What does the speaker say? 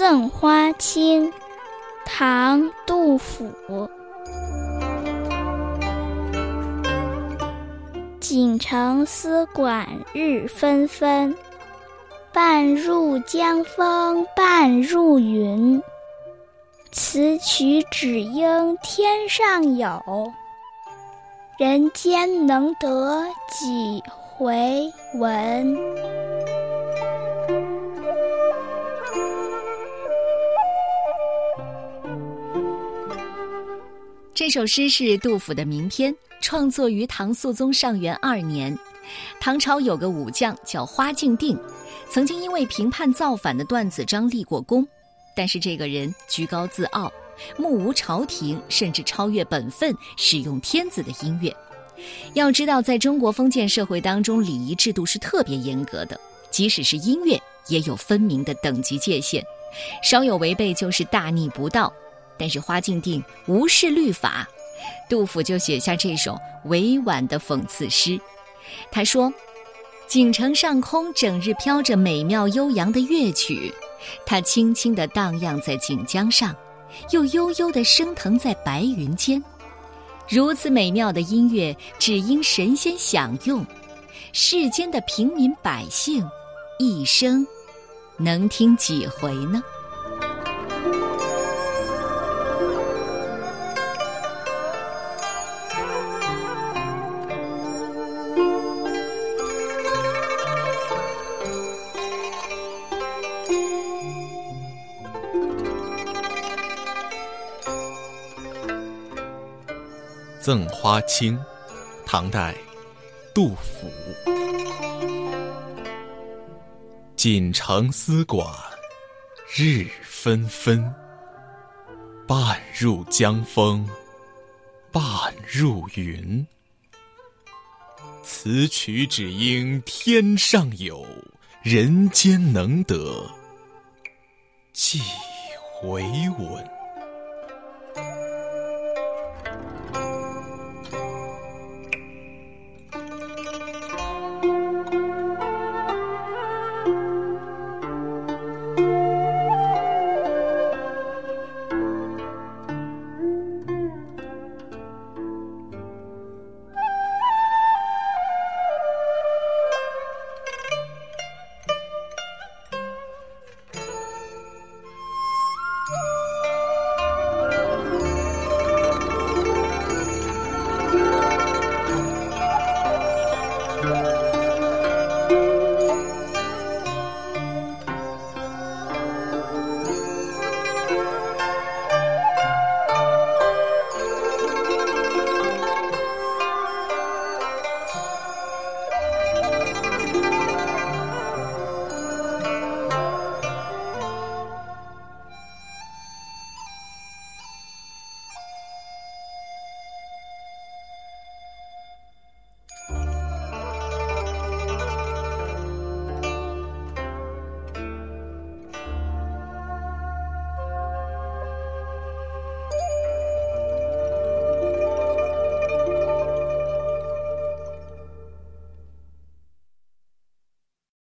赠花卿唐杜甫。锦城丝管日纷纷半入江风半入云此曲只应天上有人间能得几回闻？这首诗是杜甫的名篇，创作于唐肃宗上元二年。唐朝有个武将叫花敬定，曾经因为平叛造反的段子章立过功，但是这个人居高自傲，目无朝廷，甚至超越本分，使用天子的音乐。要知道，在中国封建社会当中，礼仪制度是特别严格的，即使是音乐也有分明的等级界限，稍有违背就是大逆不道。但是花敬定无视律法，杜甫就写下这首委婉的讽刺诗。他说：“锦城上空整日飘着美妙悠扬的乐曲，它轻轻地荡漾在锦江上，又悠悠地升腾在白云间。如此美妙的音乐，只因神仙享用，世间的平民百姓，一生能听几回呢？”《赠花卿》，唐代，杜甫。锦城丝管日纷纷，半入江风半入云。此曲只应天上有，人间能得几回闻？